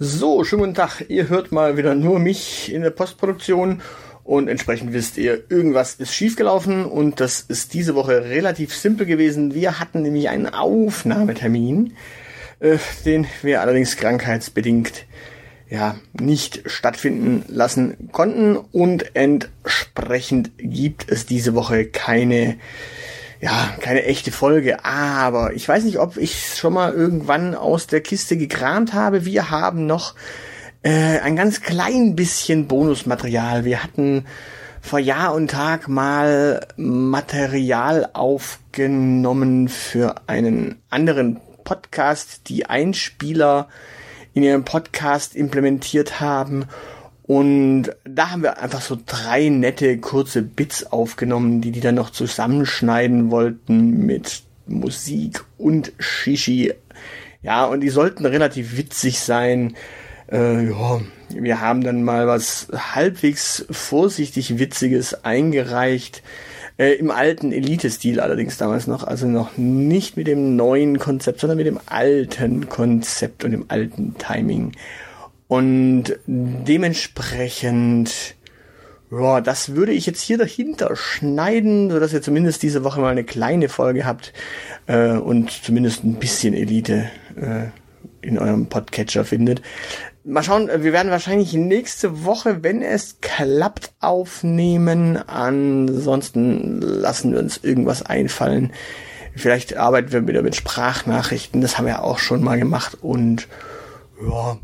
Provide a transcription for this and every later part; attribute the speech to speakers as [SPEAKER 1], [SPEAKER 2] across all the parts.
[SPEAKER 1] So, schönen guten Tag. Ihr hört mal wieder nur mich in der Postproduktion und entsprechend wisst ihr, irgendwas ist schiefgelaufen und das ist diese Woche relativ simpel gewesen. Wir hatten nämlich einen Aufnahmetermin, äh, den wir allerdings krankheitsbedingt ja nicht stattfinden lassen konnten und entsprechend gibt es diese Woche keine ja, keine echte Folge, aber ich weiß nicht, ob ich schon mal irgendwann aus der Kiste gekramt habe. Wir haben noch äh, ein ganz klein bisschen Bonusmaterial. Wir hatten vor Jahr und Tag mal Material aufgenommen für einen anderen Podcast, die Einspieler in ihrem Podcast implementiert haben und da haben wir einfach so drei nette kurze Bits aufgenommen, die die dann noch zusammenschneiden wollten mit Musik und Shishi. Ja, und die sollten relativ witzig sein. Äh, ja, wir haben dann mal was halbwegs vorsichtig Witziges eingereicht. Äh, Im alten Elite-Stil allerdings damals noch, also noch nicht mit dem neuen Konzept, sondern mit dem alten Konzept und dem alten Timing. Und dementsprechend, ja, das würde ich jetzt hier dahinter schneiden, sodass ihr zumindest diese Woche mal eine kleine Folge habt äh, und zumindest ein bisschen Elite äh, in eurem Podcatcher findet. Mal schauen, wir werden wahrscheinlich nächste Woche, wenn es klappt, aufnehmen. Ansonsten lassen wir uns irgendwas einfallen. Vielleicht arbeiten wir wieder mit Sprachnachrichten, das haben wir auch schon mal gemacht und ja,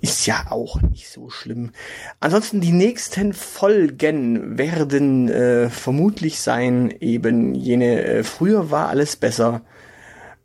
[SPEAKER 1] ist ja auch nicht so schlimm. Ansonsten die nächsten Folgen werden äh, vermutlich sein eben jene äh, früher war alles besser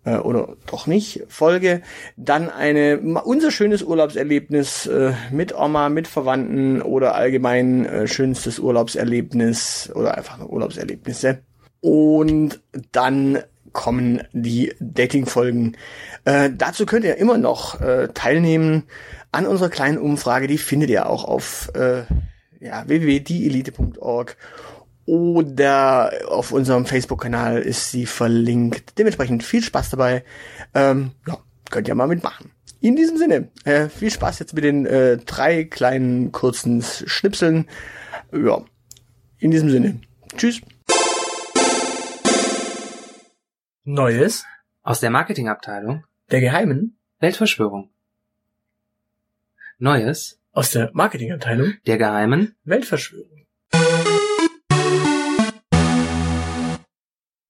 [SPEAKER 1] äh, oder doch nicht Folge, dann eine unser schönes Urlaubserlebnis äh, mit Oma, mit Verwandten oder allgemein äh, schönstes Urlaubserlebnis oder einfach nur Urlaubserlebnisse und dann kommen die Dating-Folgen. Äh, dazu könnt ihr immer noch äh, teilnehmen an unserer kleinen Umfrage. Die findet ihr auch auf äh, ja, www.dieelite.org oder auf unserem Facebook-Kanal ist sie verlinkt. Dementsprechend viel Spaß dabei. Ähm, ja, könnt ihr mal mitmachen. In diesem Sinne, äh, viel Spaß jetzt mit den äh, drei kleinen kurzen Schnipseln. Ja, in diesem Sinne. Tschüss.
[SPEAKER 2] Neues aus der Marketingabteilung
[SPEAKER 1] der geheimen
[SPEAKER 2] Weltverschwörung. Neues
[SPEAKER 1] aus der Marketingabteilung
[SPEAKER 2] der geheimen
[SPEAKER 1] Weltverschwörung.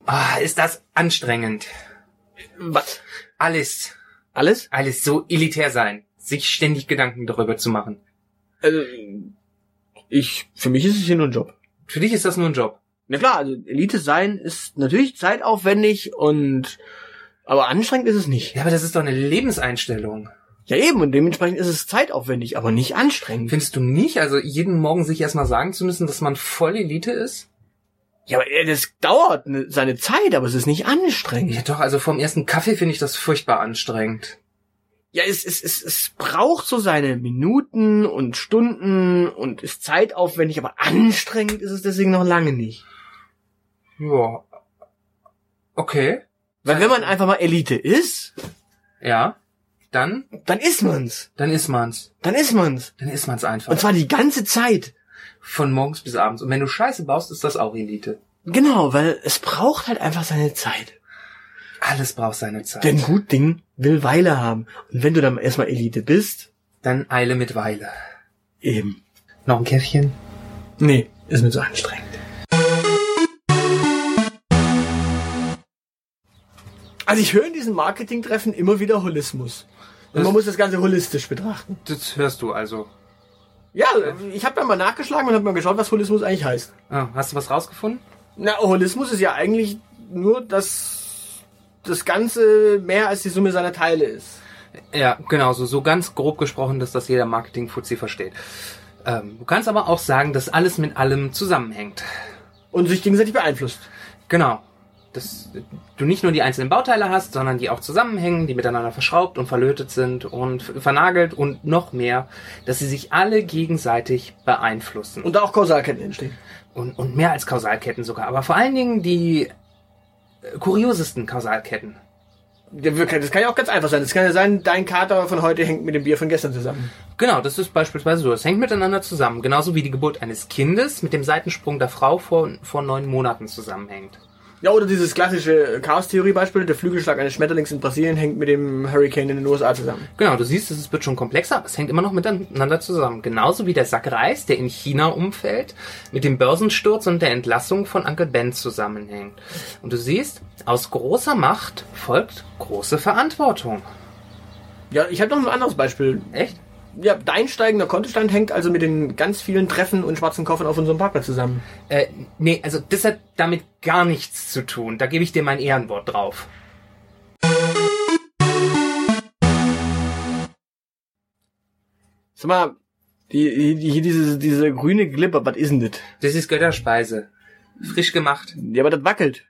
[SPEAKER 2] Ah, ist das anstrengend.
[SPEAKER 1] Was?
[SPEAKER 2] Alles,
[SPEAKER 1] Alles?
[SPEAKER 2] alles so elitär sein, sich ständig Gedanken darüber zu machen.
[SPEAKER 1] Also, ich, für mich ist es hier nur ein Job.
[SPEAKER 2] Für dich ist das nur ein Job.
[SPEAKER 1] Na klar, also Elite sein ist natürlich zeitaufwendig und, aber anstrengend ist es nicht.
[SPEAKER 2] Ja, aber das ist doch eine Lebenseinstellung.
[SPEAKER 1] Ja eben, und dementsprechend ist es zeitaufwendig, aber nicht anstrengend.
[SPEAKER 2] Findest du nicht? Also jeden Morgen sich erstmal sagen zu müssen, dass man voll Elite ist?
[SPEAKER 1] Ja, aber äh, das dauert ne, seine Zeit, aber es ist nicht anstrengend.
[SPEAKER 2] Ja doch, also vom ersten Kaffee finde ich das furchtbar anstrengend.
[SPEAKER 1] Ja, es, es, es, es braucht so seine Minuten und Stunden und ist zeitaufwendig, aber anstrengend ist es deswegen noch lange nicht.
[SPEAKER 2] Ja. Okay.
[SPEAKER 1] Weil wenn man einfach mal Elite ist,
[SPEAKER 2] Ja. Dann,
[SPEAKER 1] dann ist man's.
[SPEAKER 2] dann ist man's.
[SPEAKER 1] Dann ist man's.
[SPEAKER 2] Dann ist man's einfach.
[SPEAKER 1] Und zwar die ganze Zeit.
[SPEAKER 2] Von morgens bis abends. Und wenn du Scheiße baust, ist das auch Elite.
[SPEAKER 1] Genau, weil es braucht halt einfach seine Zeit.
[SPEAKER 2] Alles braucht seine Zeit.
[SPEAKER 1] Denn gut Ding will Weile haben. Und wenn du dann erstmal Elite bist,
[SPEAKER 2] Dann Eile mit Weile.
[SPEAKER 1] eben.
[SPEAKER 2] Noch ein Käffchen?
[SPEAKER 1] Nee, ist mir zu anstrengend. Also ich höre in diesen Marketingtreffen immer wieder Holismus. Und man muss das Ganze holistisch betrachten.
[SPEAKER 2] Das hörst du also.
[SPEAKER 1] Ja, ich habe dann mal nachgeschlagen und habe mal geschaut, was Holismus eigentlich heißt.
[SPEAKER 2] Ah, hast du was rausgefunden?
[SPEAKER 1] Na, Holismus ist ja eigentlich nur, dass das Ganze mehr als die Summe seiner Teile ist.
[SPEAKER 2] Ja, genau, so, so ganz grob gesprochen, dass das jeder Marketing-Fuzzi versteht. Ähm, du kannst aber auch sagen, dass alles mit allem zusammenhängt.
[SPEAKER 1] Und sich gegenseitig beeinflusst.
[SPEAKER 2] Genau. Dass du nicht nur die einzelnen Bauteile hast, sondern die auch zusammenhängen, die miteinander verschraubt und verlötet sind und vernagelt und noch mehr, dass sie sich alle gegenseitig beeinflussen.
[SPEAKER 1] Und auch Kausalketten entstehen.
[SPEAKER 2] Und, und mehr als Kausalketten sogar. Aber vor allen Dingen die äh, kuriosesten Kausalketten.
[SPEAKER 1] Das kann ja auch ganz einfach sein. Das kann ja sein, dein Kater von heute hängt mit dem Bier von gestern zusammen.
[SPEAKER 2] Genau, das ist beispielsweise so. Es hängt miteinander zusammen. Genauso wie die Geburt eines Kindes mit dem Seitensprung der Frau vor, vor neun Monaten zusammenhängt.
[SPEAKER 1] Ja, oder dieses klassische Chaos-Theorie-Beispiel, der Flügelschlag eines Schmetterlings in Brasilien hängt mit dem Hurricane in den USA zusammen.
[SPEAKER 2] Genau, du siehst, es wird schon komplexer, aber es hängt immer noch miteinander zusammen. Genauso wie der Sack Reis, der in China umfällt, mit dem Börsensturz und der Entlassung von Uncle Ben zusammenhängt. Und du siehst, aus großer Macht folgt große Verantwortung.
[SPEAKER 1] Ja, ich habe noch ein anderes Beispiel.
[SPEAKER 2] Echt?
[SPEAKER 1] Ja, dein steigender Kontostand hängt also mit den ganz vielen Treffen und schwarzen Koffern auf unserem Parkplatz zusammen.
[SPEAKER 2] Äh, nee, also das hat damit gar nichts zu tun. Da gebe ich dir mein Ehrenwort drauf.
[SPEAKER 1] Sag mal, die, die, hier diese, diese grüne Glibber, was ist denn das?
[SPEAKER 2] Das ist Götterspeise. Frisch gemacht.
[SPEAKER 1] Ja, aber das wackelt.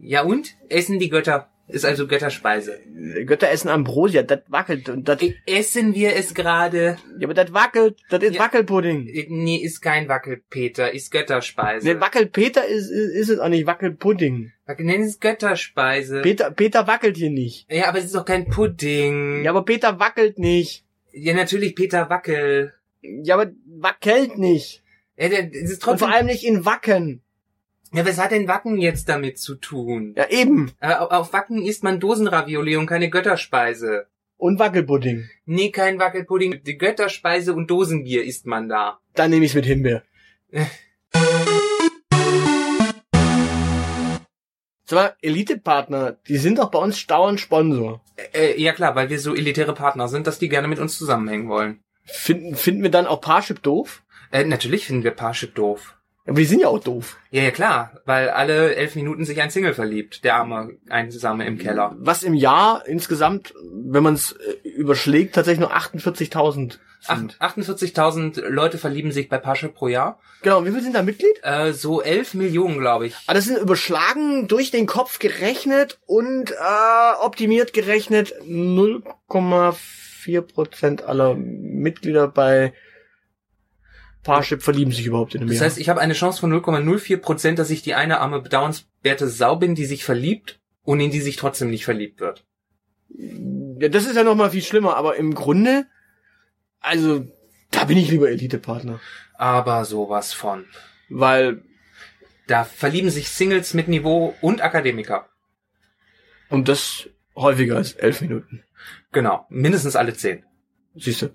[SPEAKER 2] Ja und? Essen die Götter. Ist also Götterspeise.
[SPEAKER 1] Götter essen Ambrosia, das wackelt und das.
[SPEAKER 2] Essen wir es gerade?
[SPEAKER 1] Ja, aber das wackelt, das ist
[SPEAKER 2] Ja.
[SPEAKER 1] Wackelpudding.
[SPEAKER 2] Nee, ist kein Wackelpeter, ist Götterspeise.
[SPEAKER 1] Nee, Wackelpeter ist, ist, ist es auch nicht, Wackelpudding.
[SPEAKER 2] Nenn es Götterspeise.
[SPEAKER 1] Peter, Peter wackelt hier nicht.
[SPEAKER 2] ja, aber es ist doch kein Pudding.
[SPEAKER 1] Ja, aber Peter wackelt nicht.
[SPEAKER 2] Ja, natürlich Peter Wackel.
[SPEAKER 1] Ja, aber wackelt nicht.
[SPEAKER 2] Ja, der, das ist
[SPEAKER 1] Und
[SPEAKER 2] trotzdem.
[SPEAKER 1] vor allem nicht in Wacken.
[SPEAKER 2] Ja, was hat denn Wacken jetzt damit zu tun?
[SPEAKER 1] Ja, eben.
[SPEAKER 2] Aber auf- Wacken isst man Dosenravioli und keine Götterspeise.
[SPEAKER 1] Und Wackelpudding.
[SPEAKER 2] Nee, kein Wackelpudding. Die Götterspeise und Dosenbier isst man da.
[SPEAKER 1] Dann nehme ich's mit Himbeer. Mal, Elite-Partner, die sind doch bei uns dauernd Sponsor.
[SPEAKER 2] Äh, ja klar, weil wir so elitäre Partner sind, dass die gerne mit uns zusammenhängen wollen.
[SPEAKER 1] Finden, finden wir dann auch Parship doof?
[SPEAKER 2] Äh, natürlich finden wir Parship doof.
[SPEAKER 1] Aber die sind ja auch doof.
[SPEAKER 2] Ja, ja klar, weil alle elf Minuten sich ein Single verliebt, der arme Einsame im Keller.
[SPEAKER 1] Was im Jahr insgesamt, wenn man es überschlägt, tatsächlich nur 48.000 sind.
[SPEAKER 2] Acht- 48.000 Leute verlieben sich bei Parship pro Jahr.
[SPEAKER 1] Genau, wie viel sind da Mitglied?
[SPEAKER 2] Äh, so 11 Millionen, glaube ich.
[SPEAKER 1] Ah, das sind überschlagen, durch den Kopf gerechnet und äh, optimiert gerechnet 0,4 Prozent aller Mitglieder bei Parship verlieben sich überhaupt in einem
[SPEAKER 2] Das
[SPEAKER 1] Jahr.
[SPEAKER 2] heißt, ich habe eine Chance von 0,04 Prozent, dass ich die eine arme, bedauernswerte Sau bin, die sich verliebt und in die sich trotzdem nicht verliebt wird.
[SPEAKER 1] ja, das ist ja noch mal viel schlimmer, aber im Grunde, also da bin ich lieber Elite-Partner,
[SPEAKER 2] Aber sowas von.
[SPEAKER 1] weil
[SPEAKER 2] Da verlieben sich Singles mit Niveau und Akademiker.
[SPEAKER 1] und das häufiger als elf Minuten.
[SPEAKER 2] Genau, mindestens alle zehn.
[SPEAKER 1] Siehst du?